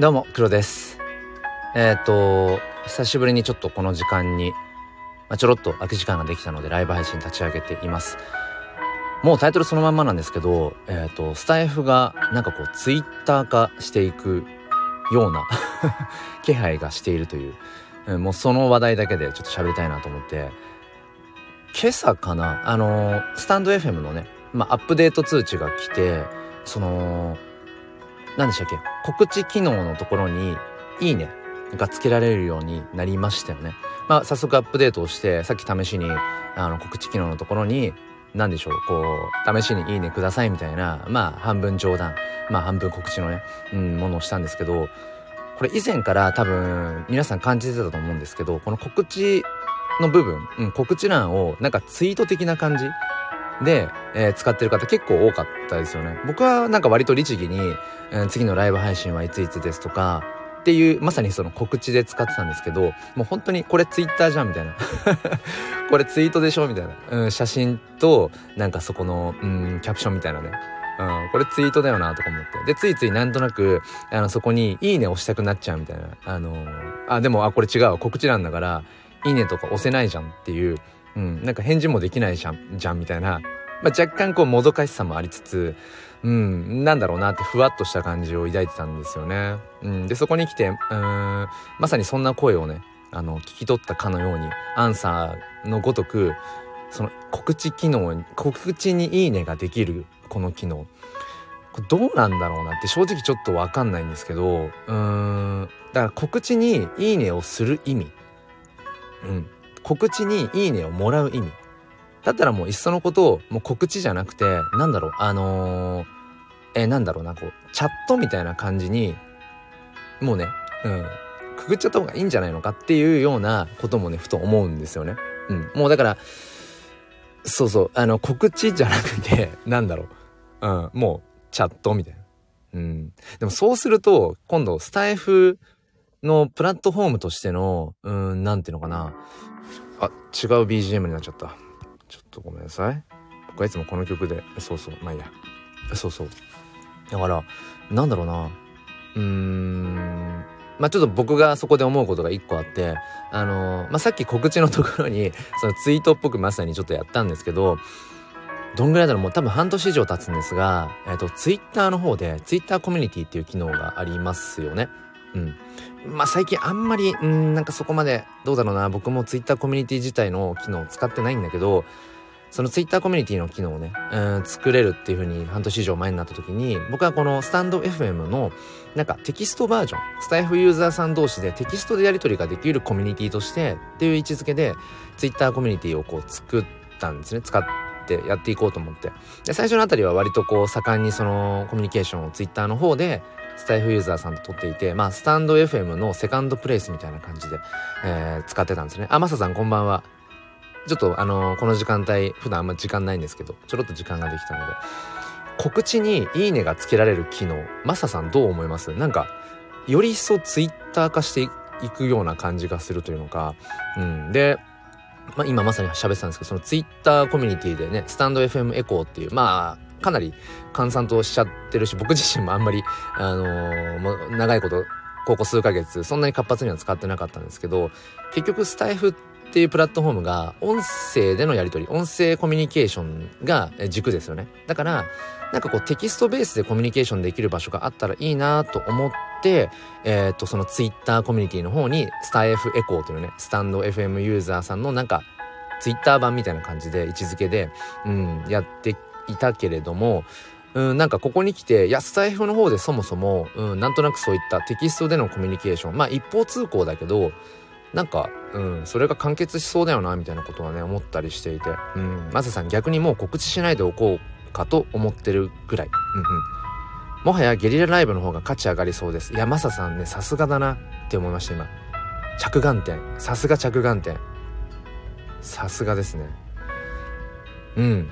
どうも、黒です。えっ、ー、と、久しぶりにちょっとこの時間に、まあ、ちょろっと空き時間ができたのでライブ配信立ち上げています。もうタイトルそのまんまなんですけど、えっ、ー、と、スタイフがなんかこうツイッター化していくような 気配がしているという、もうその話題だけでちょっと喋りたいなと思って、今朝かな、あのスタンド FM のね、まあ、アップデート通知が来て、その、何でしたっけ？告知機能のところに、いいねがつけられるようになりましたよね。まあ、早速アップデートをして、さっき試しに、あの、告知機能のところに、何でしょう、こう、試しにいいねくださいみたいな、まあ、半分冗談、まあ、半分告知のね、うん、ものをしたんですけど、これ以前から多分、皆さん感じてたと思うんですけど、この告知の部分、うん、告知欄を、なんかツイート的な感じで、えー、使ってる方結構多かったですよね。僕はなんか割と律儀に、えー、次のライブ配信はいついつですとか、っていう、まさにその告知で使ってたんですけど、もう本当にこれツイッターじゃんみたいな。これツイートでしょみたいな、うん。写真と、なんかそこの、うん、キャプションみたいなね。うん、これツイートだよなとか思って。で、ついついなんとなく、あの、そこに、いいね押したくなっちゃうみたいな。あのー、あ、でも、あ、これ違う。告知欄だから、いいねとか押せないじゃんっていう、うん、なんか返事もできないじゃん、じゃんみたいなまあ、若干こうもどかしさもありつつ、うん、なんだろうなってふわっとした感じを抱いてたんですよね。うん、で、そこに来て、うん、まさにそんな声をね、あの、聞き取ったかのように、アンサーのごとく、その告知機能、告知にいいねができるこの機能。これどうなんだろうなって正直ちょっとわかんないんですけど、うーん、だから告知にいいねをする意味。うん。告知にいいねをもらう意味。だったらもういっそのことをもう告知じゃなくて、なんだろう、あのー、えー、なんだろうな、こう、チャットみたいな感じに、もうね、うん、くぐっちゃった方がいいんじゃないのかっていうようなこともね、ふと思うんですよね。うん。もうだから、そうそう、あの、告知じゃなくて、なんだろう、うん、もう、チャットみたいな。うん。でもそうすると、今度、スタイフのプラットフォームとしての、うん、なんていうのかな。あ、違う BGM になっちゃった。ちょっとごめんなさい。僕はいつもこの曲で、そうそう、まあいいや。そうそう。だから、なんだろうな。うーん。まあちょっと僕がそこで思うことが一個あって、あのー、まあさっき告知のところに、そのツイートっぽくまさにちょっとやったんですけど、どんぐらいだろうもう多分半年以上経つんですが、えっ、ー、と、ツイッターの方で、ツイッターコミュニティっていう機能がありますよね。うん。まあ最近あんまり、うん、なんかそこまで、どうだろうな、僕も Twitter コミュニティ自体の機能を使ってないんだけど、その Twitter コミュニティの機能をね、うん、作れるっていう風に半年以上前になった時に、僕はこのスタンド FM のなんかテキストバージョン、スタイフユーザーさん同士でテキストでやり取りができるコミュニティとしてっていう位置づけで Twitter コミュニティをこう作ったんですね。使ってやっていこうと思って。で、最初のあたりは割とこう盛んにそのコミュニケーションを Twitter の方でスタイフユーザーさんと撮っていて、まあ、スタンド FM のセカンドプレイスみたいな感じで、えー、使ってたんですね。あ、マサさんこんばんは。ちょっとあのー、この時間帯、普段あんま時間ないんですけど、ちょろっと時間ができたので、告知にいいねがつけられる機能、マサさんどう思います？なんか、より一層ツイッター化していくような感じがするというのか、うん。で、まあ、今まさに喋ってたんですけど、そのツイッターコミュニティでね、スタンド FM エコーっていう、まあ、かなり閑散としちゃってるし、僕自身もあんまり、あのー、もう長いこと、ここ数ヶ月、そんなに活発には使ってなかったんですけど、結局スタイフっていうプラットフォームが、音声でのやり取り、音声コミュニケーションが軸ですよね。だから、なんかこうテキストベースでコミュニケーションできる場所があったらいいなと思って、えっ、ー、と、そのツイッターコミュニティの方に、スタイフエコーというね、スタンド FM ユーザーさんのなんか、ツイッター版みたいな感じで位置づけで、うん、やっていたけれども、うん、なんかここに来て、いや、スタイフの方でそもそも、うん、なんとなくそういったテキストでのコミュニケーション、まあ一方通行だけど、なんか、うん、それが完結しそうだよな、みたいなことはね、思ったりしていて、うん、マサさん逆にもう告知しないでおこうかと思ってるぐらい。うんうん。もはやゲリラライブの方が価値上がりそうです。いや、マサさんね、さすがだなって思いました、今。着眼点。さすが着眼点。さすがですね。うん。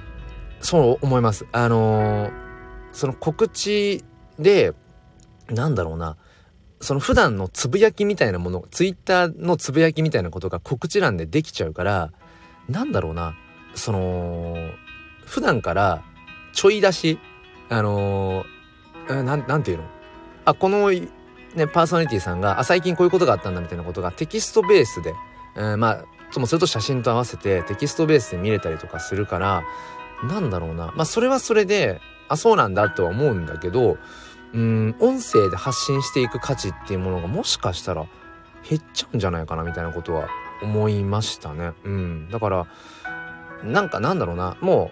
そう思います。あのー、その告知で、なんだろうな、その普段のつぶやきみたいなもの、ツイッターのつぶやきみたいなことが告知欄でできちゃうから、なんだろうな、その、普段からちょい出し、あのー、なん、なんていうの？あ、このね、パーソナリティさんが、あ、最近こういうことがあったんだみたいなことがテキストベースで、えー、まあ、ともすると写真と合わせてテキストベースで見れたりとかするから、なんだろうな。まあ、それはそれで、あ、そうなんだとは思うんだけど、うん、音声で発信していく価値っていうものがもしかしたら減っちゃうんじゃないかなみたいなことは思いましたね。うん。だから、なんかなんだろうな。も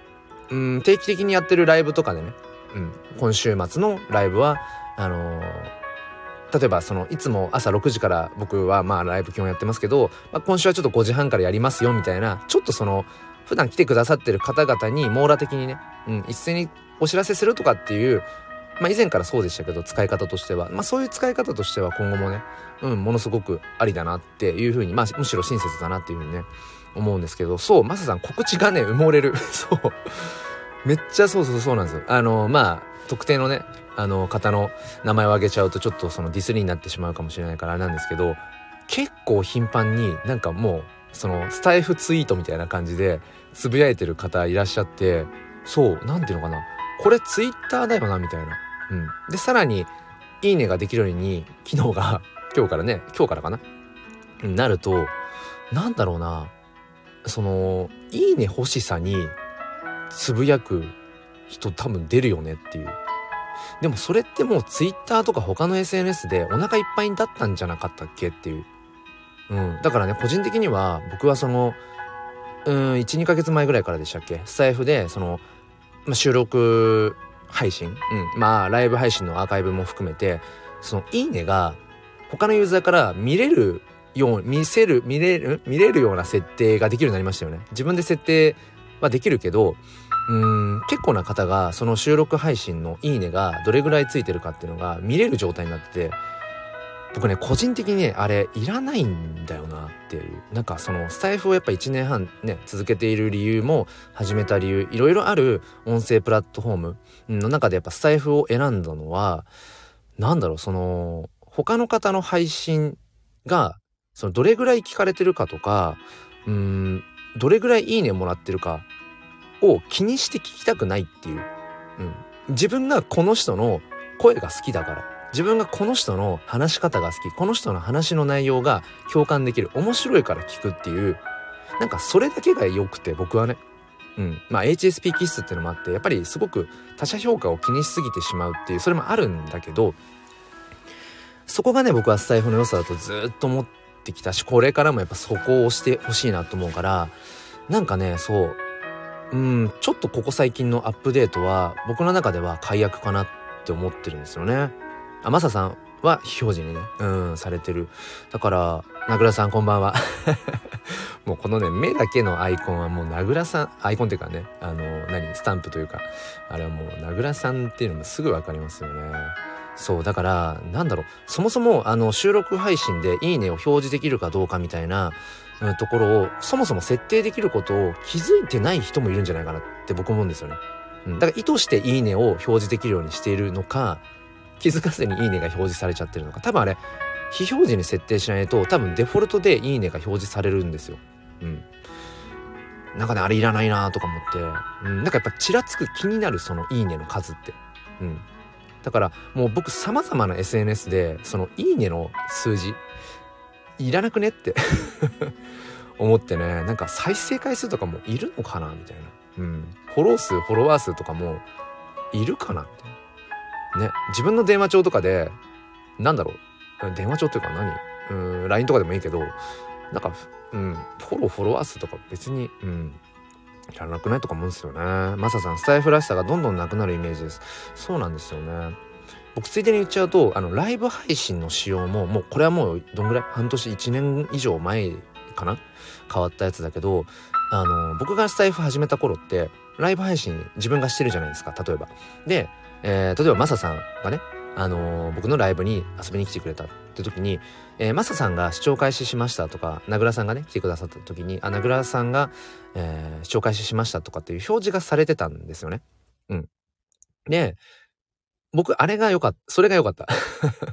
う、うん、定期的にやってるライブとかでね、うん、今週末のライブは、あのー、例えばそのいつも朝6時から僕はまあライブ基本やってますけど、まあ、今週はちょっと5時半からやりますよみたいなちょっとその普段来てくださってる方々に網羅的にね、うん、一斉にお知らせするとかっていうまあ以前からそうでしたけど使い方としては。まあそういう使い方としては今後もねうんものすごくありだなっていうふうにまあむしろ親切だなっていうふうにね思うんですけど。そうマサさん告知がね埋もれる。そう。めっちゃそうそうそうなんですよ。あのまあ特定のねあの方の名前を挙げちゃうとちょっとそのディスりになってしまうかもしれないからあれなんですけど結構頻繁になんかもうそのスタイフツイートみたいな感じでつぶやいてる方いらっしゃってそう何ていうのかなこれツイッターだよなみたいな。うん、でさらに「いいね」ができるように機能が 今日からね今日からかななるとなんだろうなその「いいね」欲しさにつぶやく人多分出るよねっていう。でもそれってもう Twitter とか他の SNS でお腹いっぱいだったんじゃなかったっけっていう。うん。だからね、個人的には僕はその、うん、1、2ヶ月前ぐらいからでしたっけ？スタイフで、その、ま、収録配信、うん、まあライブ配信のアーカイブも含めて、そのいいねが他のユーザーから見れるよう、見せる、見れる、見れるような設定ができるようになりましたよね。自分で設定はできるけど、うん結構な方がその収録配信のいいねがどれぐらいついてるかっていうのが見れる状態になってて僕ね個人的にねあれいらないんだよなっていう。なんかそのスタイフをやっぱ1年半ね続けている理由も始めた理由いろいろある音声プラットフォームの中でやっぱスタイフを選んだのはなんだろうその他の方の配信がそのどれぐらい聞かれてるかとかうんどれぐらいいいねもらってるかを気にして聞きたくないっていう、うん、自分がこの人の声が好きだから。自分がこの人の話し方が好きこの人の話の内容が共感できる面白いから聞くっていうなんかそれだけが良くて僕はね。うん。まあ HSP 気質っていうのもあってやっぱりすごく他者評価を気にしすぎてしまうっていうそれもあるんだけどそこがね僕はスタイフの良さだとずっと思ってきたしこれからもやっぱそこを押してほしいなと思うからなんかねそう。うんちょっとここ最近のアップデートは僕の中では解約かなって思ってるんですよね。あ、マサさんは非表示にね、うん、されてる。だから、名倉さんこんばんは。もうこのね、目だけのアイコンはもう名倉さん、アイコンっていうかね、あの、何、スタンプというか、あれはもう名倉さんっていうのもすぐわかりますよね。そう、だから、なんだろう、そもそもあの収録配信でいいねを表示できるかどうかみたいな、うん、ところを、そもそも設定できることを気づいてない人もいるんじゃないかなって僕思うんですよね。うん、だから意図していいねを表示できるようにしているのか、気づかずにいいねが表示されちゃってるのか多分あれ非表示に設定しないと多分デフォルトでいいねが表示されるんですよ。うん。なんかね、あれいらないなとか思って、うん、なんかやっぱちらつく気になるそのいいねの数って。うん。だからもう僕様々な SNS でそのいいねの数字いらなくねって 思ってね、なんか再生回数とかもいるのかなみたいな。うん。フォロー数、フォロワー数とかもいるかなみたいな。ね、自分の電話帳とかで、なんだろう、電話帳っていうか何？うん、LINE とかでもいいけど、なんか、うん、フォロー、フォロワー数とか別に、うん、いらなくないとか思うんですよね。マサさん、スタイフらしさがどんどんなくなるイメージです。そうなんですよね。僕ついでに言っちゃうと、あの、ライブ配信の仕様も、もうこれはもうどんぐらい？半年、1年以上前かな？変わったやつだけど、あの、僕がスタイフ始めた頃って、ライブ配信自分がしてるじゃないですか、例えば。で、えー、例えばマサさんがね、あのー、僕のライブに遊びに来てくれたって時に、えー、マサさんが視聴開始しましたとか、名倉さんがね、来てくださった時に、あ、名倉さんが、えー、視聴開始しましたとかっていう表示がされてたんですよね。うん。で、僕、あれが良かった。それが良かった。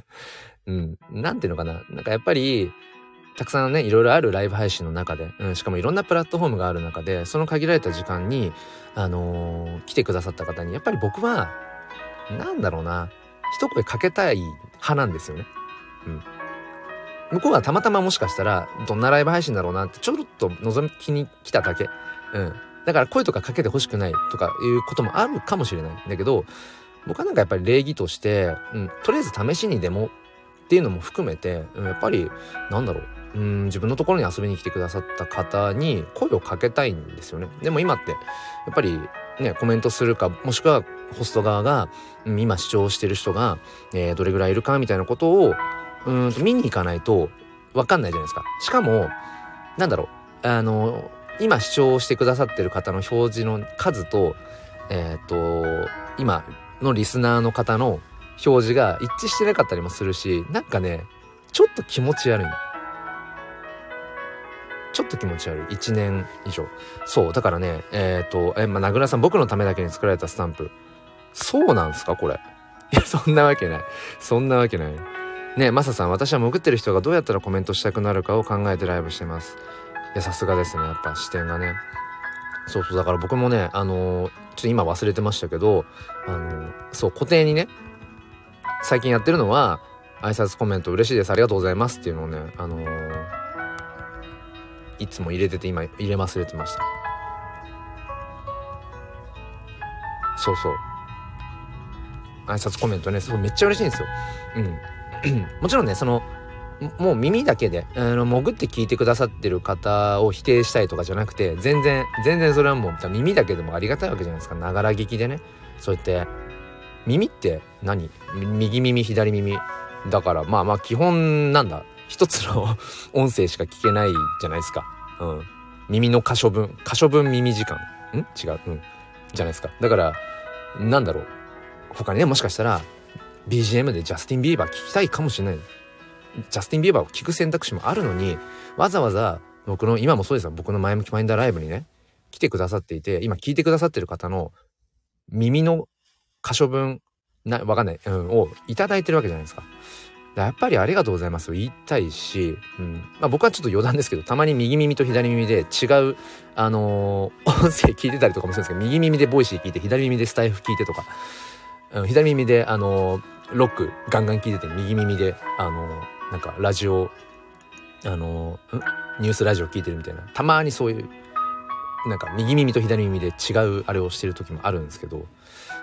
うん。なんていうのかな。なんかやっぱり、たくさんね、いろいろあるライブ配信の中で、うん、しかもいろんなプラットフォームがある中で、その限られた時間に、あのー、来てくださった方に、やっぱり僕は、なんだろうな。一声かけたい派なんですよね。うん。向こうはたまたまもしかしたらどんなライブ配信だろうなってちょろっと覗きに来ただけ。うん。だから声とかかけてほしくないとかいうこともあるかもしれない。んだけど僕はなんかやっぱり礼儀として、うん、とりあえず試しにでもっていうのも含めて、うん、やっぱりなんだろう。うん。自分のところに遊びに来てくださった方に声をかけたいんですよね。でも今ってやっぱりねコメントするかもしくはホスト側が、うん、今視聴してる人が、えー、どれぐらいいるかみたいなことをうん見に行かないと分かんないじゃないですか。しかもなんだろうあの今視聴してくださってる方の表示の数とえっ、ー、と今のリスナーの方の表示が一致してなかったりもするしなんかねちょっと気持ち悪いちょっと気持ち悪い。1年以上。そうだからねえっ、ー、とえまあ名倉さん僕のためだけに作られたスタンプ。そうなんすかこれ？いやそんなわけない。そんなわけない。ねマサさん私は潜ってる人がどうやったらコメントしたくなるかを考えてライブしてます。いやさすがですねやっぱ視点がね。そうそうだから僕もねあのー、ちょっと今忘れてましたけどあのー、そう固定にね最近やってるのは挨拶コメント嬉しいですありがとうございますっていうのをねあのー、いつも入れてて今入れ忘れてました。そうそう。挨拶コメントねすごいめっちゃ嬉しいんですよ。うん。もちろんねそのもう耳だけであの潜って聞いてくださってる方を否定したいとかじゃなくて全然全然それはもう耳だけでもありがたいわけじゃないですか。ながら聞きでね。そうやって耳って何？右耳左耳。だからまあまあ基本なんだ。一つの 音声しか聞けないじゃないですか。うん。耳の箇所分。箇所分耳時間。ん？違う。うん。じゃないですか。だからなんだろう。他にねもしかしたら BGM でジャスティン・ビーバー聞きたいかもしれない。ジャスティン・ビーバーを聴く選択肢もあるのにわざわざ僕の今もそうですよ僕の前向きマインダーライブにね来てくださっていて今聞いてくださってる方の耳の可処分なわかんない、うん、をいただいてるわけじゃないですか。やっぱりありがとうございますを言いたいし、うん。まあ、僕はちょっと余談ですけどたまに右耳と左耳で違う、あのー、音声聞いてたりとかもするんですけど右耳でボイシー聞いて左耳でスタエフ聞いてとか、左耳で、あの、ロックガンガン聞いてて右耳で、あのなんかラジオあのニュースラジオ聞いてるみたいな。たまにそういうなんか右耳と左耳で違うあれをしてる時もあるんですけど。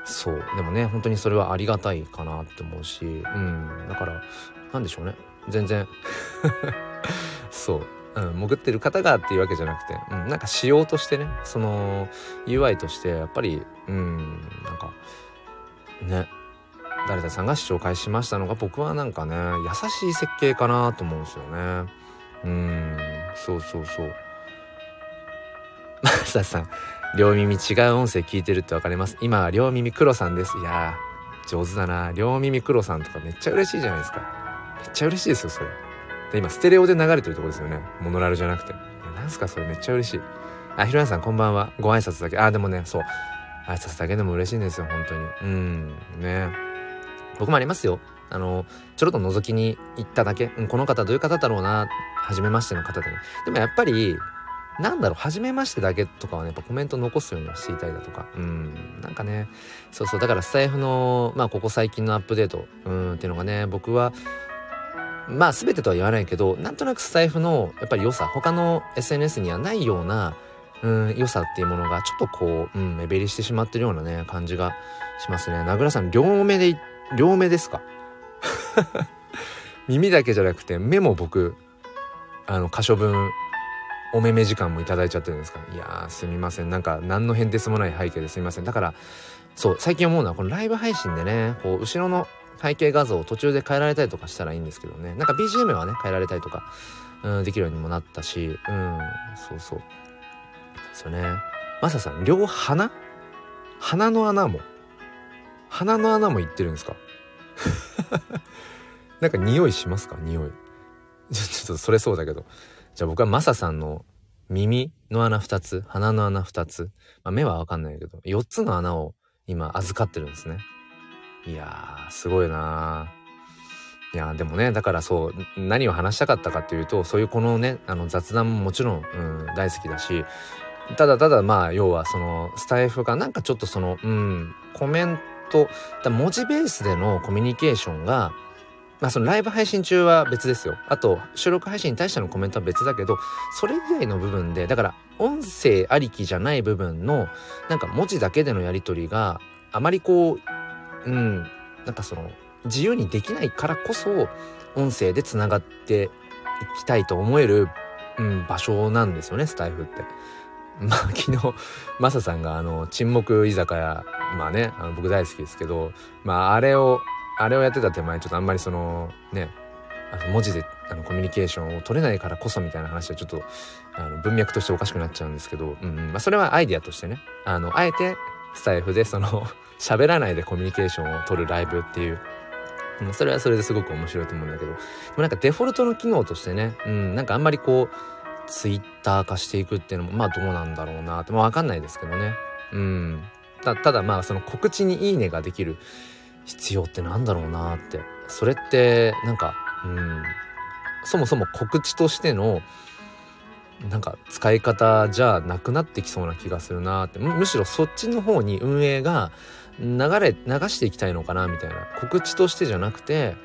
そう。でもね本当にそれはありがたいかなって思うし。うん。だからなんでしょうね。全然。そう、うん、潜ってる方がっていうわけじゃなくて、うん、なんか仕様としてね。その UI としてやっぱりうん。なんかね。誰々さんが視聴開始しましたのが僕はなんかね優しい設計かなと思うんですよね。うんそうそうそう。マサさん両耳違う音声聞いてるって分かります？今は両耳黒さんです。いや上手だな。両耳黒さんとかめっちゃ嬉しいじゃないですか。めっちゃ嬉しいですよそれ。で今ステレオで流れてるとこですよね。モノラルじゃなくて。いやなんすかそれめっちゃ嬉しい。あひろやさんこんばんは。ご挨拶だけ。あでもねそう。挨拶だけでも嬉しいんですよ本当にうんね僕もありますよ。あの、ちょろっと覗きに行っただけ。うん、この方どういう方だろうな、初めましての方でね。でもやっぱり、なんだろう、初めましてだけとかはね、やっぱコメント残すようにはしていたりだとか。うん、なんかね、そうそう、だからスタイフの、まあ、ここ最近のアップデート、うん、っていうのがね、僕は、まあ、全てとは言わないけど、なんとなくスタイフの、やっぱり良さ、他の SNS にはないような、うん、良さっていうものが、ちょっとこう、うん、目減りしてしまってるようなね、感じがしますね。名倉さん、両目で両目ですか？耳だけじゃなくて目も僕あの箇所分お目目時間もいただいちゃってるんですか？いやすみません。なんか何の変哲もない背景ですみません。だからそう最近思うのはこのライブ配信でねこう後ろの背景画像を途中で変えられたりとかしたらいいんですけどね。なんか BGM はね変えられたりとか、うん、できるようにもなったしうんそうそう。ですよね。マサさん両鼻？鼻の穴も？鼻の穴もいってるんですか？なんか匂いしますか？匂い。ちょっとそれそうだけど。じゃあ僕はマサさんの耳の穴2つ鼻の穴2つ、まあ、目はわかんないけど4つの穴を今預かってるんですね。いやーすごいないやでもねだからそう何を話したかったかっていうとそういうこのねあの雑談ももちろん、うん、大好きだしただただまあ要はそのスタイフがなんかちょっとそのうんコメント文字ベースでのコミュニケーションがまあそのライブ配信中は別ですよ。あと収録配信に対してのコメントは別だけど、それ以外の部分で、だから音声ありきじゃない部分の、なんか文字だけでのやり取りがあまりこう、うん、なんかその自由にできないからこそ音声でつながっていきたいと思える、うん、場所なんですよね、スタイフって。まあ 昨日、マサさんがあの、沈黙居酒屋、まあね、あの僕大好きですけど、まああれを、あれをやってた手前、ちょっとあんまりその、ね、あの文字であのコミュニケーションを取れないからこそみたいな話はちょっとあの文脈としておかしくなっちゃうんですけど、うん、まあそれはアイディアとしてね、あの、あえてスタイフでその 喋らないでコミュニケーションを取るライブっていう、それはそれですごく面白いと思うんだけど、でもなんかデフォルトの機能としてね、うん、なんかあんまりこう、ツイッター化していくっていうのもまあどうなんだろうなって。まあ分かんないですけどね。うん。たただまあその告知に「いいね」ができる必要ってなんだろうなって。それってなんかうん。そもそも告知としてのなんか使い方じゃなくなってきそうな気がするなって。むしろそっちの方に運営が流れ流していきたいのかなみたいな。告知としてじゃなくて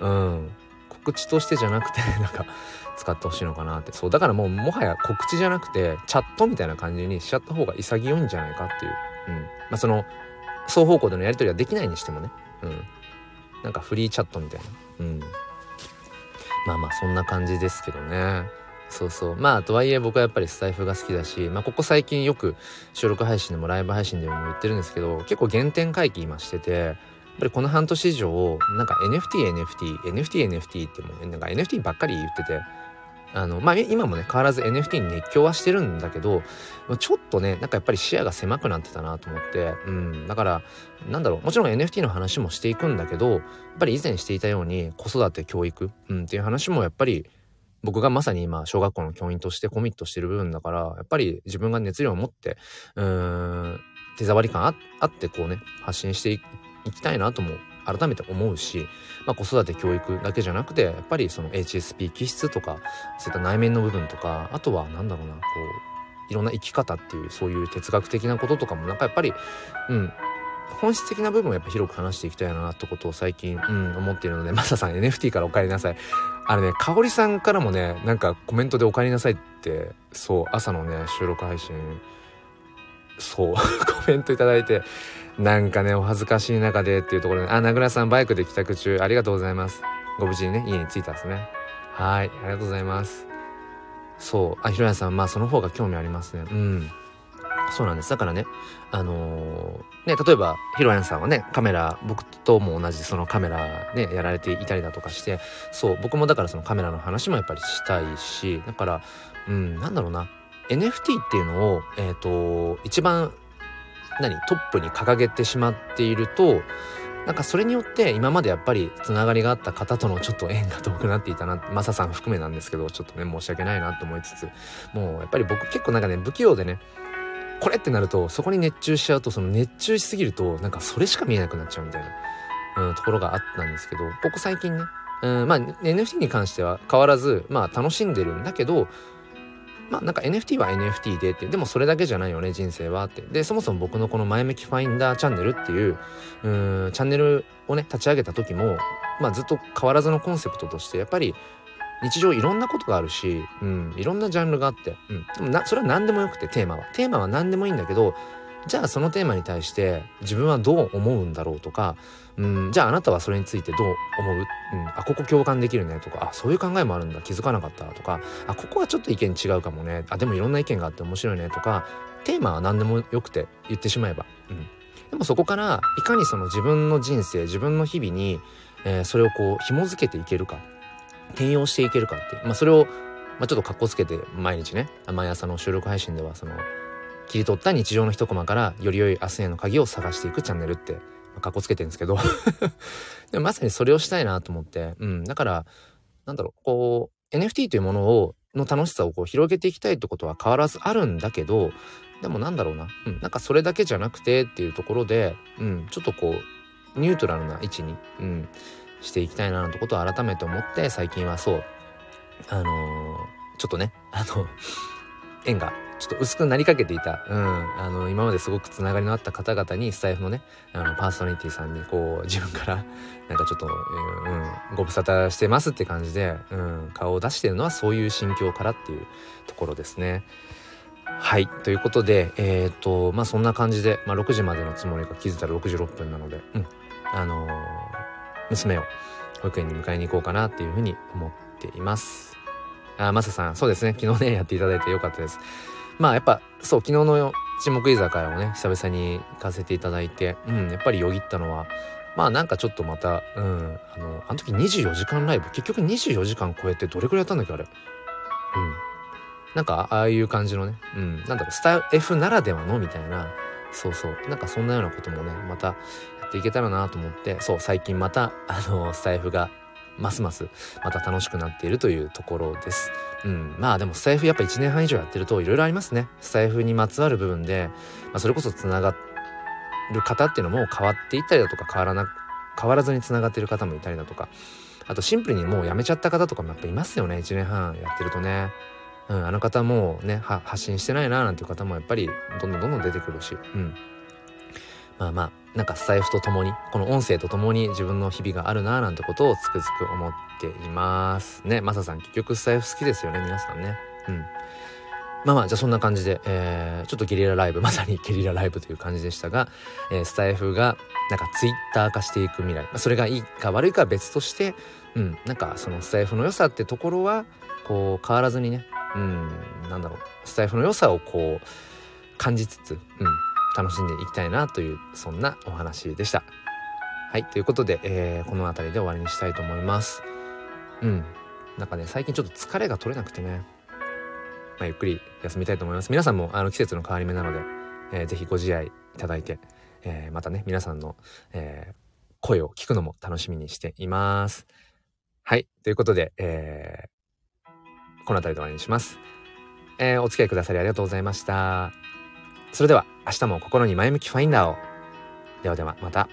うん。告知としてじゃなくてなんか使ってほしいのかなって。そうだからもうもはや告知じゃなくてチャットみたいな感じにしちゃった方が潔いんじゃないかっていう、うん、まあその双方向でのやり取りはできないにしてもね、うん、なんかフリーチャットみたいな、うん、まあまあそんな感じですけどね。そうそう。まあとはいえ僕はやっぱりスタイフが好きだし、まあ、ここ最近よく収録配信でもライブ配信でも言ってるんですけど結構原点回帰今しててやっぱりこの半年以上なんか NFT NFT NFT NFT ってもうなんか NFT ばっかり言っててあの、まあ、今もね、変わらず NFT に熱狂はしてるんだけど、ちょっとね、なんかやっぱり視野が狭くなってたなと思って、うん、だから、なんだろう、もちろん NFT の話もしていくんだけど、やっぱり以前していたように子育て、教育、うん、っていう話もやっぱり、僕がまさに今、小学校の教員としてコミットしてる部分だから、やっぱり自分が熱量を持って、うん、手触り感あってこうね、発信していきたいなとも改めて思うし、まあ、子育て教育だけじゃなくてやっぱりその HSP 気質とかそういった内面の部分とかあとは何だろうなこういろんな生き方っていうそういう哲学的なこととかもなんかやっぱりうん本質的な部分をやっぱ広く話していきたいなってことを最近、うん、思っているので、マサさん NFT からお帰りなさい。あれね、かおりさんからもね、なんかコメントでお帰りなさいって、そう、朝のね、収録配信、そう、コメントいただいて、なんかね、お恥ずかしい中でっていうところで、あ、名倉さんバイクで帰宅中、ありがとうございます。ご無事にね、家に着いたんですね。はい、ありがとうございます。そう、あ、ひろやさん、まあその方が興味ありますね。うん。そうなんです。だからね、あのー、ね、例えば、ひろやんさんはね、カメラ、僕とも同じそのカメラね、やられていたりだとかして、そう、僕もだからそのカメラの話もやっぱりしたいし、だから、うん、なんだろうな、NFT っていうのを、えっ、ー、と、一番何トップに掲げてしまっているとなんかそれによって今までやっぱりつながりがあった方とのちょっと縁が遠くなっていたなマサさん含めなんですけどちょっとね申し訳ないなと思いつつもうやっぱり僕結構なんかね不器用でねこれってなるとそこに熱中しちゃうとその熱中しすぎるとなんかそれしか見えなくなっちゃうみたいな、うん、ところがあったんですけどここ最近ねうん、まあ NFT に関しては変わらずまあ楽しんでるんだけどまあなんか NFT は NFT でって、でもそれだけじゃないよね、人生はって。で、そもそも僕のこの前向きファインダーチャンネルっていう、うーん、チャンネルをね、立ち上げた時も、まあずっと変わらずのコンセプトとして、やっぱり日常いろんなことがあるし、うん、いろんなジャンルがあって、うん、でもな、それは何でもよくて、テーマは。テーマは何でもいいんだけど、じゃあそのテーマに対して自分はどう思うんだろうとか、うん、じゃああなたはそれについてどう思う、うん、あここ共感できるねとかあそういう考えもあるんだ気づかなかったとかあここはちょっと意見違うかもねあでもいろんな意見があって面白いねとかテーマは何でもよくて言ってしまえば、うん、でもそこからいかにその自分の人生自分の日々に、えー、それをこう紐づけていけるか転用していけるかっていう、まあ、それを、まあ、ちょっとかっこつけて毎日ね毎朝の収録配信ではその切り取った日常の一コマからより良い明日への鍵を探していくチャンネルって、まあ、かっこつけてるんですけど。でもまさにそれをしたいなと思って、うん、だから、なんだろう、こう、NFT というものを、の楽しさをこう広げていきたいってことは変わらずあるんだけど、でもなんだろうな、うん、なんかそれだけじゃなくてっていうところで、うん、ちょっとこう、ニュートラルな位置に、うん、していきたいななんてことを改めて思って、最近はそう、あのー、ちょっとね、あの、縁がちょっと薄くなりかけていた、うん、あの、今まですごくつながりのあった方々に、スタイフのね、あの、パーソナリティさんに、こう、自分から、なんかちょっと、うん、ご無沙汰してますって感じで、うん、顔を出してるのはそういう心境からっていうところですね。はい。ということで、えっ、と、まあ、そんな感じで、まあ、6時までのつもりが気づいたら66分なので、うん。あのー、娘を保育園に迎えに行こうかなっていうふうに思っています。あ、マサさん、そうですね。昨日ね、やっていただいてよかったです。まあ、やっぱ、そう、昨日の沈黙居酒屋をね、久々に行かせていただいて、うん、やっぱりよぎったのは、まあなんかちょっとまた、うん、あの、あの時24時間ライブ、結局24時間超えてどれくらいやったんだっけ、あれ。うん。なんか、ああいう感じのね、うん、なんだろう、スタイフならではのみたいな、そうそう、なんかそんなようなこともね、またやっていけたらなと思って、そう、最近また、あの、スタイフが、ますますまた楽しくなっているというところです。うん。まあでもスタイフやっぱ1年半以上やってるといろいろありますね。スタイフにまつわる部分で、まあ、それこそつながる方っていうのも変わっていったりだとか変わらな、変わらずにつながってる方もいたりだとか、あとシンプルにもうやめちゃった方とかもやっぱいますよね。1年半やってるとね。うん、あの方もね発信してないななんていう方もやっぱりどんどんどんどん出てくるし、うん、まあまあなんかスタイフとともにこの音声とともに自分の日々があるななんてことをつくづく思っています。ねマサさん結局スタイフ好きですよね皆さんね。うん。まあまあじゃあそんな感じで、えー、ちょっとゲリラライブまさにゲリラライブという感じでしたが、えー、スタイフがなんかツイッター化していく未来、まあ、それがいいか悪いかは別としてうん。なんかそのスタイフの良さってところはこう変わらずにねうん。なんだろう。スタイフの良さをこう感じつつ、うん、楽しんでいきたいなというそんなお話でした。はいということで、えー、この辺りで終わりにしたいと思います。うんなんかね最近ちょっと疲れが取れなくてね、まあ、ゆっくり休みたいと思います。皆さんもあの季節の変わり目なので、えー、ぜひご自愛いただいて、えー、またね皆さんの、えー、声を聞くのも楽しみにしています。はい。ということで、えー、この辺りで終わりにします。えー、お付き合いくださりありがとうございました。それでは明日も心に前向きファインダーを。ではではまた。